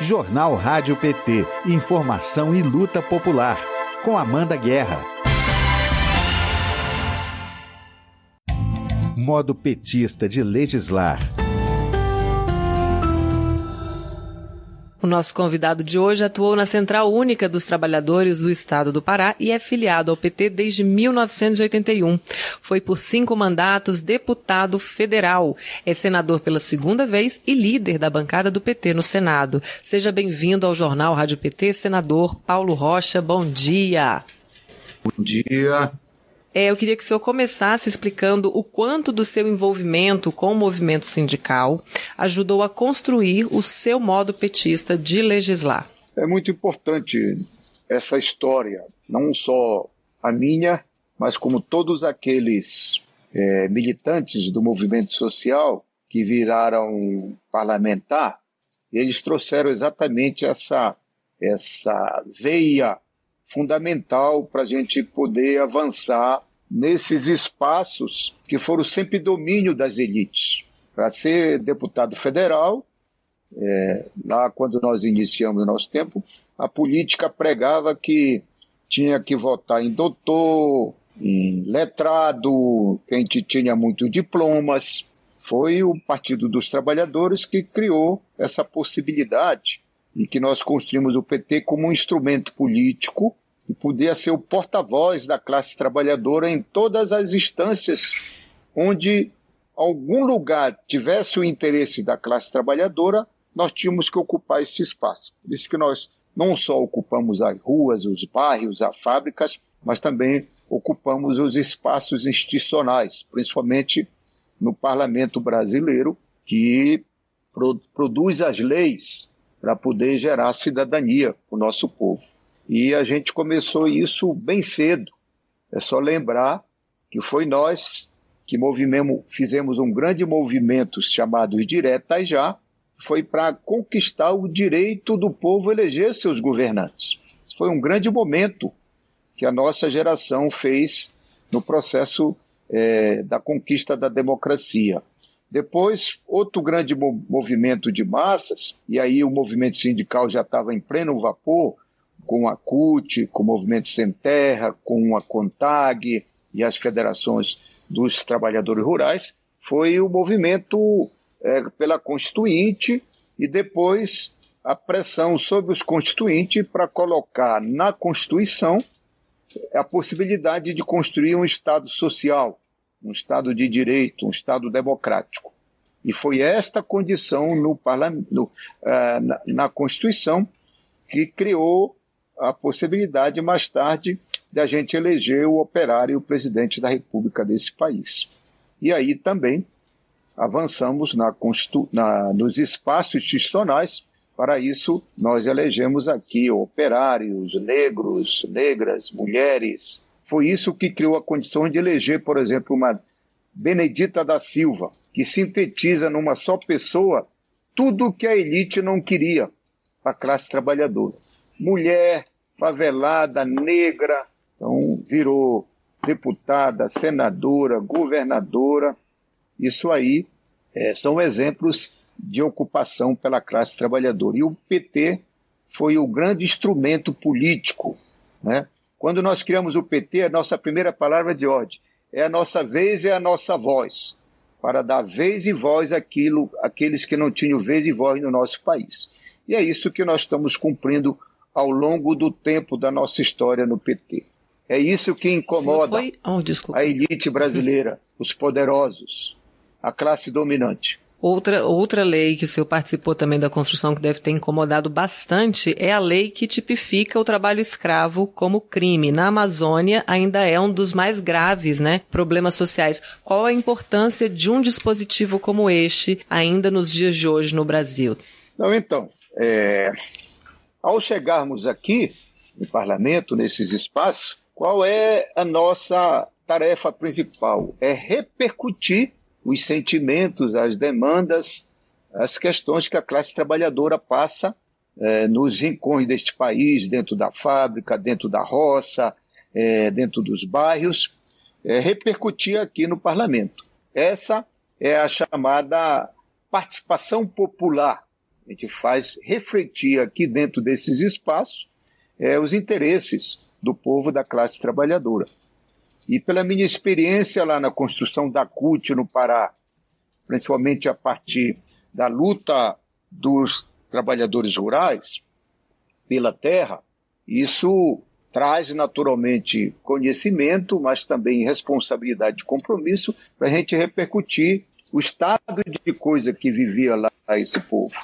Jornal Rádio PT. Informação e luta popular. Com Amanda Guerra. Modo petista de legislar. O nosso convidado de hoje atuou na Central Única dos Trabalhadores do Estado do Pará e é filiado ao PT desde 1981. Foi por cinco mandatos deputado federal. É senador pela segunda vez e líder da bancada do PT no Senado. Seja bem-vindo ao Jornal Rádio PT, senador Paulo Rocha. Bom dia. Bom dia. É, eu queria que o senhor começasse explicando o quanto do seu envolvimento com o movimento sindical ajudou a construir o seu modo petista de legislar. É muito importante essa história, não só a minha, mas como todos aqueles é, militantes do movimento social que viraram parlamentar, eles trouxeram exatamente essa, essa veia fundamental para a gente poder avançar nesses espaços que foram sempre domínio das elites. Para ser deputado federal, é, lá quando nós iniciamos o nosso tempo, a política pregava que tinha que votar em doutor, em letrado, quem tinha muitos diplomas. Foi o Partido dos Trabalhadores que criou essa possibilidade e que nós construímos o PT como um instrumento político e podia ser o porta-voz da classe trabalhadora em todas as instâncias onde algum lugar tivesse o interesse da classe trabalhadora, nós tínhamos que ocupar esse espaço. Por isso que nós não só ocupamos as ruas, os bairros, as fábricas, mas também ocupamos os espaços institucionais, principalmente no parlamento brasileiro, que produz as leis para poder gerar cidadania para o nosso povo. E a gente começou isso bem cedo. É só lembrar que foi nós que fizemos um grande movimento chamado Diretas Já, foi para conquistar o direito do povo eleger seus governantes. Foi um grande momento que a nossa geração fez no processo é, da conquista da democracia. Depois, outro grande movimento de massas, e aí o movimento sindical já estava em pleno vapor, com a CUT, com o Movimento Sem Terra, com a CONTAG e as federações dos trabalhadores rurais, foi o movimento é, pela Constituinte e depois a pressão sobre os constituintes para colocar na Constituição a possibilidade de construir um Estado social, um Estado de direito, um Estado democrático. E foi esta condição no, no, uh, na, na Constituição que criou a possibilidade mais tarde de a gente eleger o operário presidente da República desse país. E aí também avançamos na, na, nos espaços institucionais. Para isso, nós elegemos aqui operários, negros, negras, mulheres. Foi isso que criou a condição de eleger, por exemplo, uma Benedita da Silva, que sintetiza numa só pessoa tudo o que a elite não queria a classe trabalhadora mulher, favelada, negra, então virou deputada, senadora, governadora. Isso aí é, são exemplos de ocupação pela classe trabalhadora. E o PT foi o grande instrumento político. Né? Quando nós criamos o PT, a nossa primeira palavra de ordem é a nossa vez e a nossa voz, para dar vez e voz àquilo, àqueles que não tinham vez e voz no nosso país. E é isso que nós estamos cumprindo ao longo do tempo da nossa história no PT. É isso que incomoda foi... oh, a elite brasileira, os poderosos, a classe dominante. Outra, outra lei que o senhor participou também da construção que deve ter incomodado bastante é a lei que tipifica o trabalho escravo como crime. Na Amazônia ainda é um dos mais graves, né, problemas sociais. Qual a importância de um dispositivo como este ainda nos dias de hoje no Brasil? Não, então, é, ao chegarmos aqui no parlamento, nesses espaços, qual é a nossa tarefa principal? É repercutir os sentimentos, as demandas, as questões que a classe trabalhadora passa é, nos rincões deste país, dentro da fábrica, dentro da roça, é, dentro dos bairros, é, repercutir aqui no parlamento. Essa é a chamada participação popular a gente faz refletir aqui dentro desses espaços é, os interesses do povo da classe trabalhadora. E pela minha experiência lá na construção da CUT no Pará, principalmente a partir da luta dos trabalhadores rurais pela terra, isso traz naturalmente conhecimento, mas também responsabilidade e compromisso para a gente repercutir o estado de coisa que vivia lá esse povo.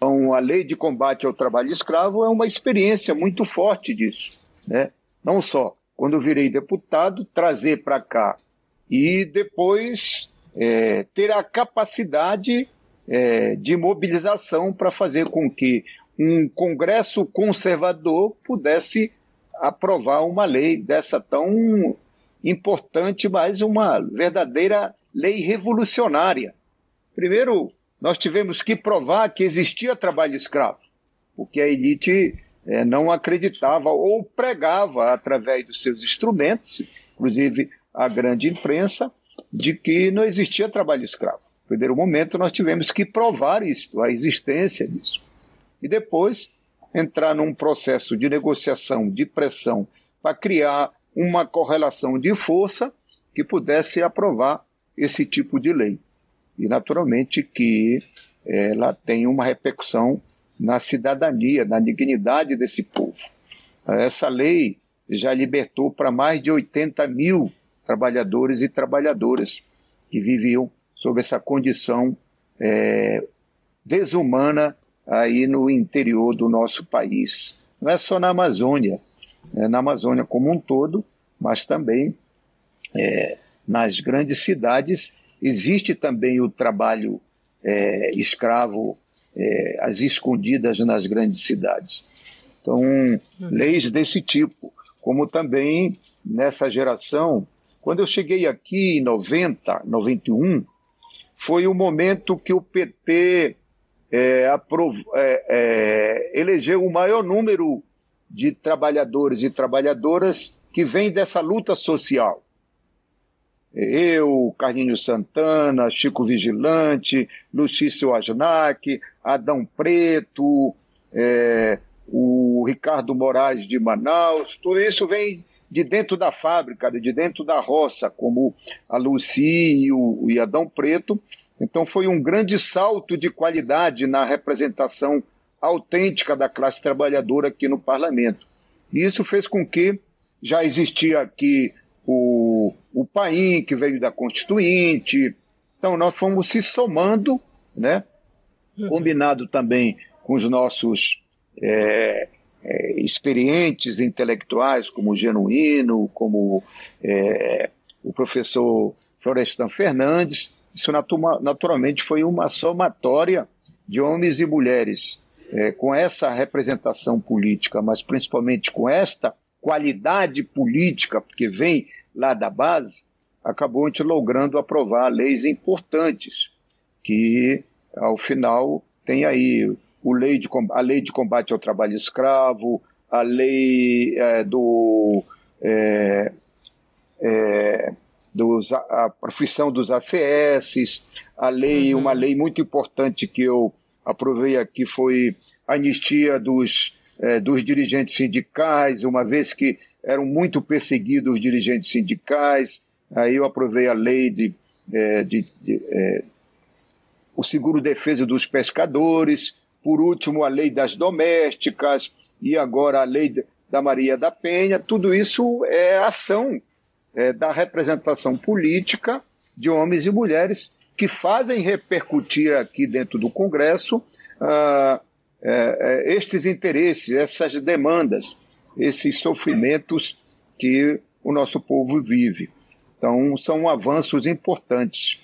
Então, a lei de combate ao trabalho escravo é uma experiência muito forte disso. Né? Não só quando eu virei deputado, trazer para cá e depois é, ter a capacidade é, de mobilização para fazer com que um Congresso conservador pudesse aprovar uma lei dessa tão importante, mas uma verdadeira lei revolucionária. Primeiro, nós tivemos que provar que existia trabalho escravo, porque a elite é, não acreditava ou pregava através dos seus instrumentos, inclusive a grande imprensa, de que não existia trabalho escravo. No primeiro momento, nós tivemos que provar isso, a existência disso. E depois, entrar num processo de negociação, de pressão, para criar uma correlação de força que pudesse aprovar esse tipo de lei. E, naturalmente, que ela tem uma repercussão na cidadania, na dignidade desse povo. Essa lei já libertou para mais de 80 mil trabalhadores e trabalhadoras que viviam sob essa condição é, desumana aí no interior do nosso país. Não é só na Amazônia, é na Amazônia como um todo, mas também é, nas grandes cidades existe também o trabalho é, escravo é, as escondidas nas grandes cidades. Então, uhum. leis desse tipo, como também nessa geração, quando eu cheguei aqui em 90, 91, foi o momento que o PT é, aprov... é, é, elegeu o maior número de trabalhadores e trabalhadoras que vem dessa luta social eu, Carlinho Santana, Chico Vigilante, Lucício Asnac, Adão Preto, é, o Ricardo Moraes de Manaus, tudo isso vem de dentro da fábrica, de dentro da roça, como a Luci e o, e Adão Preto. Então foi um grande salto de qualidade na representação autêntica da classe trabalhadora aqui no parlamento. E isso fez com que já existia aqui o, o PAIN, que veio da Constituinte. Então, nós fomos se somando, né? Uhum. combinado também com os nossos é, é, experientes intelectuais, como o Genuíno, como é, o professor Florestan Fernandes. Isso naturalmente foi uma somatória de homens e mulheres é, com essa representação política, mas principalmente com esta qualidade política, porque vem lá da base, acabou a gente logrando aprovar leis importantes, que ao final tem aí o lei de, a lei de combate ao trabalho escravo, a lei é, do, é, é, dos, a profissão dos ACS, a lei, uhum. uma lei muito importante que eu aprovei aqui foi a anistia dos é, dos dirigentes sindicais, uma vez que eram muito perseguidos os dirigentes sindicais. Aí eu aprovei a lei de, é, de, de é, o seguro defesa dos pescadores, por último a lei das domésticas e agora a lei da Maria da Penha. Tudo isso é ação é, da representação política de homens e mulheres que fazem repercutir aqui dentro do Congresso ah, é, é, estes interesses, essas demandas, esses sofrimentos que o nosso povo vive. Então, são avanços importantes.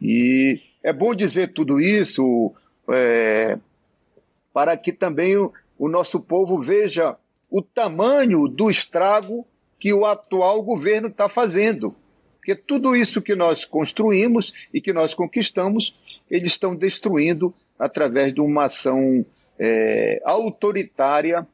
E é bom dizer tudo isso é, para que também o, o nosso povo veja o tamanho do estrago que o atual governo está fazendo. Porque tudo isso que nós construímos e que nós conquistamos, eles estão destruindo através de uma ação é, autoritária,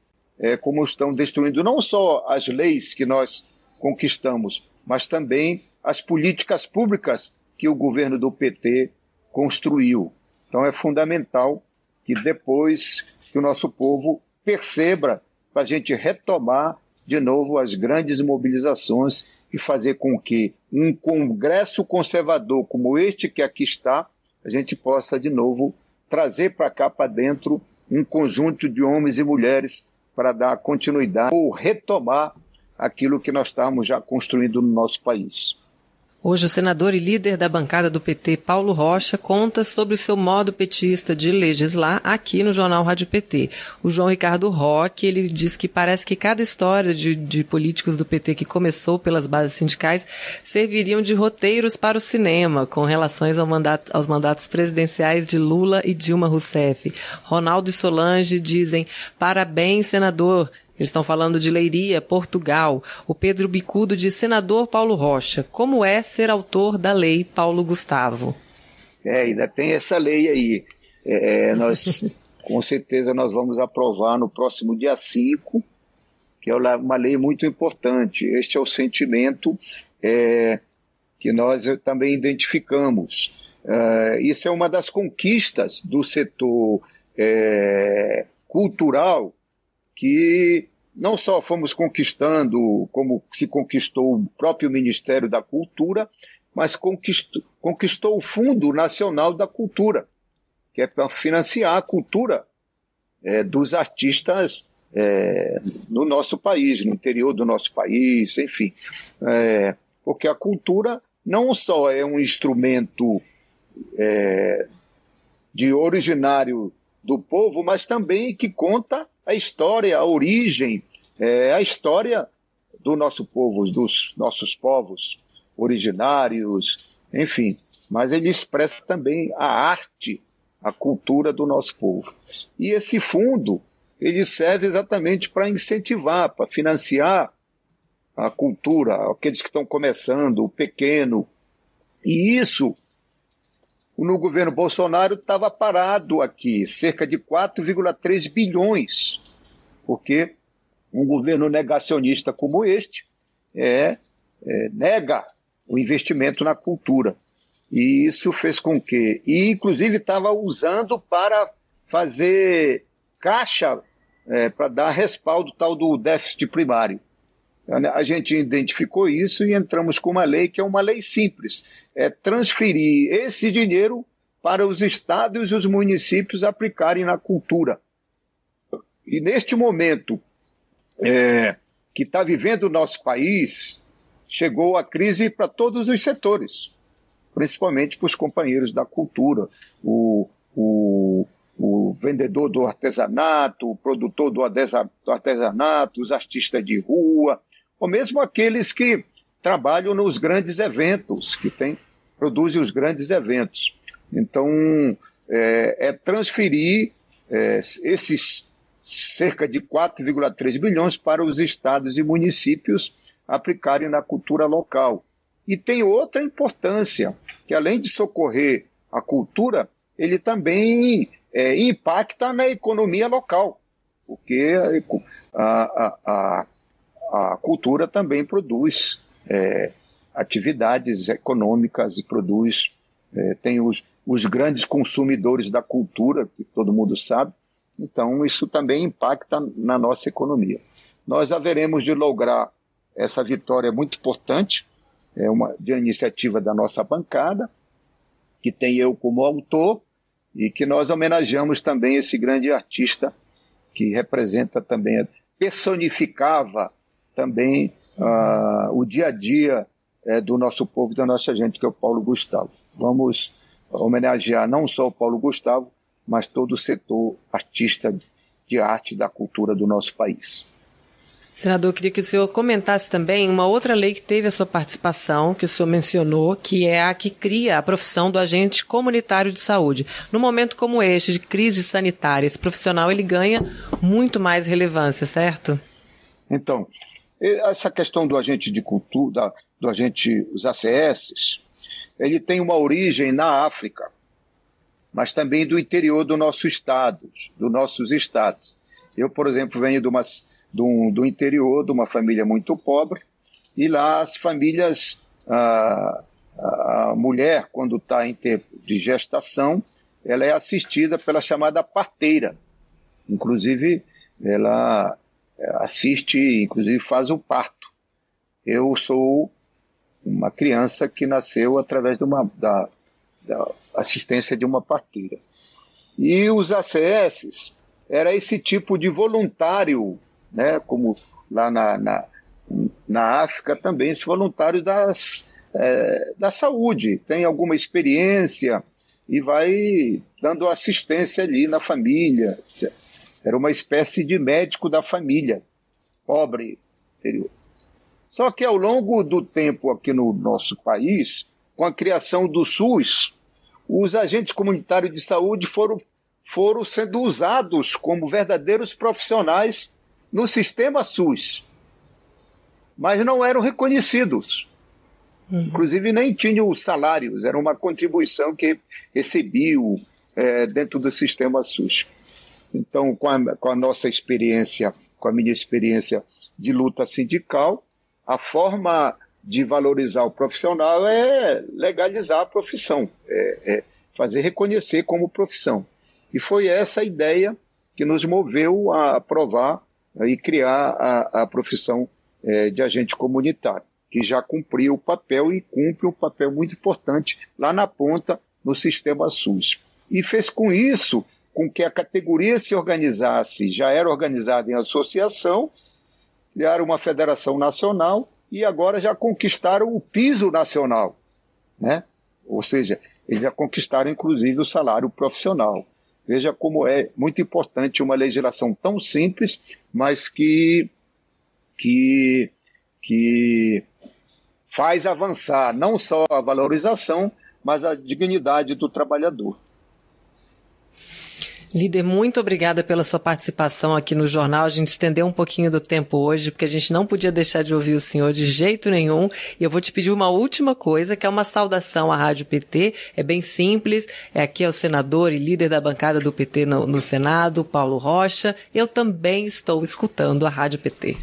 é, como estão destruindo não só as leis que nós conquistamos, mas também as políticas públicas que o governo do PT construiu. Então é fundamental que depois que o nosso povo perceba para a gente retomar de novo as grandes mobilizações e fazer com que um congresso conservador como este que aqui está, a gente possa de novo trazer para cá para dentro um conjunto de homens e mulheres para dar continuidade ou retomar aquilo que nós estamos já construindo no nosso país. Hoje, o senador e líder da bancada do PT, Paulo Rocha, conta sobre o seu modo petista de legislar aqui no Jornal Rádio PT. O João Ricardo Roque, ele diz que parece que cada história de, de políticos do PT que começou pelas bases sindicais serviriam de roteiros para o cinema, com relações ao mandato, aos mandatos presidenciais de Lula e Dilma Rousseff. Ronaldo e Solange dizem, parabéns, senador, eles estão falando de Leiria, Portugal. O Pedro Bicudo de Senador Paulo Rocha. Como é ser autor da lei Paulo Gustavo? É, ainda tem essa lei aí. É, é nós, com certeza, nós vamos aprovar no próximo dia 5, que é uma lei muito importante. Este é o sentimento é, que nós também identificamos. É, isso é uma das conquistas do setor é, cultural que não só fomos conquistando, como se conquistou o próprio Ministério da Cultura, mas conquistou, conquistou o Fundo Nacional da Cultura, que é para financiar a cultura é, dos artistas é, no nosso país, no interior do nosso país, enfim. É, porque a cultura não só é um instrumento é, de originário do povo, mas também que conta a história, a origem, é, a história do nosso povo, dos nossos povos originários, enfim. Mas ele expressa também a arte, a cultura do nosso povo. E esse fundo, ele serve exatamente para incentivar, para financiar a cultura, aqueles que estão começando, o pequeno. E isso, no governo Bolsonaro, estava parado aqui, cerca de 4,3 bilhões, porque um governo negacionista como este é, é, nega o investimento na cultura. E isso fez com que, e inclusive estava usando para fazer caixa é, para dar respaldo tal do déficit primário. A gente identificou isso e entramos com uma lei que é uma lei simples, é transferir esse dinheiro para os estados e os municípios aplicarem na cultura. E neste momento é, que está vivendo o nosso país, chegou a crise para todos os setores, principalmente para os companheiros da cultura, o, o, o vendedor do artesanato, o produtor do artesanato, os artistas de rua, ou mesmo aqueles que trabalham nos grandes eventos, que tem, produzem os grandes eventos. Então, é, é transferir é, esses cerca de 4,3 bilhões para os estados e municípios aplicarem na cultura local. E tem outra importância, que além de socorrer a cultura, ele também é, impacta na economia local, porque a, a, a, a cultura também produz é, atividades econômicas e produz, é, tem os, os grandes consumidores da cultura, que todo mundo sabe, então, isso também impacta na nossa economia. Nós haveremos de lograr essa vitória muito importante, é uma de iniciativa da nossa bancada, que tem eu como autor, e que nós homenageamos também esse grande artista que representa também, personificava também uh, o dia a dia uh, do nosso povo e da nossa gente, que é o Paulo Gustavo. Vamos homenagear não só o Paulo Gustavo, mas todo o setor artista de arte da cultura do nosso país. Senador, eu queria que o senhor comentasse também uma outra lei que teve a sua participação, que o senhor mencionou, que é a que cria a profissão do agente comunitário de saúde. No momento como este, de crise sanitária, esse profissional ele ganha muito mais relevância, certo? Então, essa questão do agente de cultura, do agente, os ACS, ele tem uma origem na África mas também do interior do nosso estado, dos nossos estados. Eu, por exemplo, venho de uma, do, do interior, de uma família muito pobre, e lá as famílias, a, a mulher, quando está em tempo de gestação, ela é assistida pela chamada parteira. Inclusive, ela assiste, inclusive faz o parto. Eu sou uma criança que nasceu através de uma, da, da assistência de uma parteira. E os ACS era esse tipo de voluntário, né, como lá na, na, na África também, esse voluntário das, é, da saúde, tem alguma experiência e vai dando assistência ali na família. Era uma espécie de médico da família, pobre, interior. Só que ao longo do tempo aqui no nosso país, com a criação do SUS, os agentes comunitários de saúde foram, foram sendo usados como verdadeiros profissionais no sistema SUS, mas não eram reconhecidos. Uhum. Inclusive nem tinham salários, era uma contribuição que recebiam é, dentro do sistema SUS. Então, com a, com a nossa experiência, com a minha experiência de luta sindical, a forma de valorizar o profissional é legalizar a profissão, é, é fazer reconhecer como profissão. E foi essa ideia que nos moveu a aprovar e criar a, a profissão é, de agente comunitário, que já cumpriu o papel e cumpre um papel muito importante lá na ponta no sistema SUS. E fez com isso com que a categoria se organizasse, já era organizada em associação, criaram uma federação nacional e agora já conquistaram o piso nacional, né? Ou seja, eles já conquistaram inclusive o salário profissional. Veja como é muito importante uma legislação tão simples, mas que que que faz avançar não só a valorização, mas a dignidade do trabalhador. Líder, muito obrigada pela sua participação aqui no jornal. A gente estendeu um pouquinho do tempo hoje, porque a gente não podia deixar de ouvir o senhor de jeito nenhum. E eu vou te pedir uma última coisa, que é uma saudação à Rádio PT. É bem simples. É aqui é o senador e líder da bancada do PT no, no Senado, Paulo Rocha. Eu também estou escutando a Rádio PT.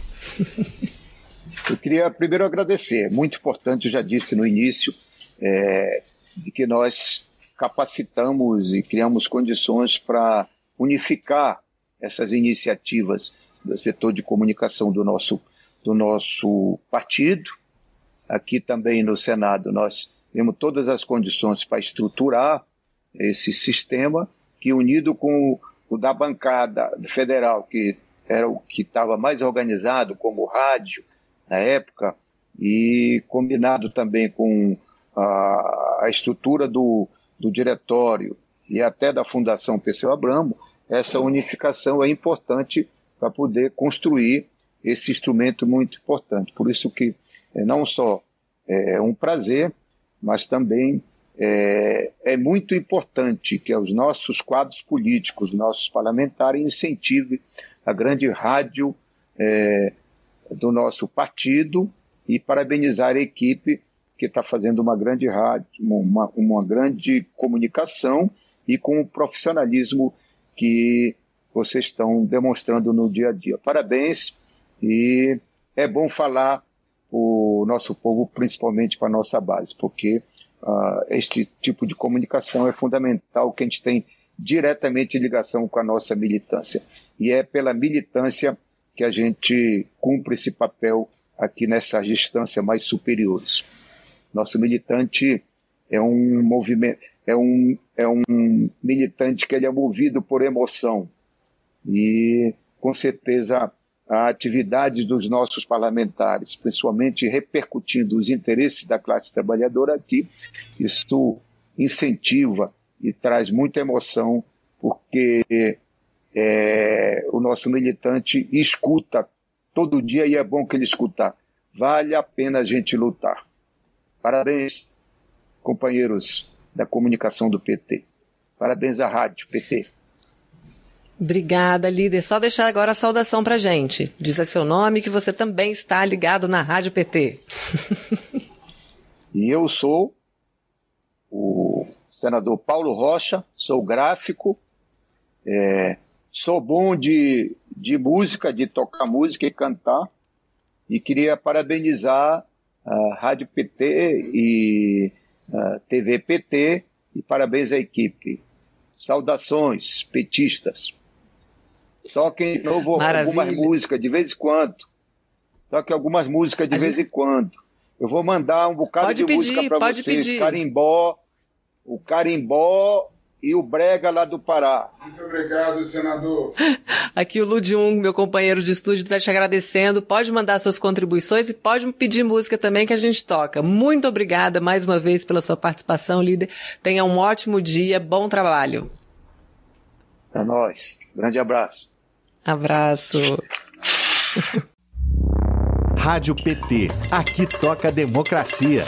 eu queria primeiro agradecer. Muito importante, eu já disse no início, é, de que nós capacitamos e criamos condições para unificar essas iniciativas do setor de comunicação do nosso, do nosso partido. Aqui também no Senado nós temos todas as condições para estruturar esse sistema, que unido com o da bancada federal, que era o que estava mais organizado, como rádio na época, e combinado também com a, a estrutura do, do diretório e até da Fundação Perseu Abramo, essa unificação é importante para poder construir esse instrumento muito importante. Por isso que é não só é um prazer, mas também é, é muito importante que os nossos quadros políticos, nossos parlamentares incentivem a grande rádio é, do nosso partido e parabenizar a equipe que está fazendo uma grande rádio, uma, uma grande comunicação e com o profissionalismo que vocês estão demonstrando no dia a dia. Parabéns e é bom falar o nosso povo, principalmente para a nossa base, porque uh, este tipo de comunicação é fundamental que a gente tem diretamente ligação com a nossa militância. E é pela militância que a gente cumpre esse papel aqui nessas distâncias mais superiores. Nosso militante é um movimento, é um, é um militante que ele é movido por emoção. E, com certeza, a atividade dos nossos parlamentares, principalmente repercutindo os interesses da classe trabalhadora aqui, isso incentiva e traz muita emoção, porque é, o nosso militante escuta todo dia e é bom que ele escutar. Vale a pena a gente lutar. Parabéns, companheiros da comunicação do PT. Parabéns à Rádio PT. Obrigada, líder. Só deixar agora a saudação pra gente. Diz seu nome que você também está ligado na Rádio PT. e eu sou o senador Paulo Rocha, sou gráfico, é, sou bom de, de música, de tocar música e cantar, e queria parabenizar Rádio PT e TV PT, e parabéns à equipe. Saudações petistas. Toquem de novo Maravilha. algumas músicas de vez em quando. Toquem algumas músicas de a vez gente... em quando. Eu vou mandar um bocado pode de pedir, música para vocês. Pedir. Carimbó, o carimbó e o Brega lá do Pará. Muito obrigado, senador. Aqui o Ludium, meu companheiro de estúdio, está te agradecendo. Pode mandar suas contribuições e pode pedir música também que a gente toca. Muito obrigada mais uma vez pela sua participação, líder. Tenha um ótimo dia, bom trabalho. É nós. Grande abraço. Abraço. Rádio PT. Aqui toca democracia.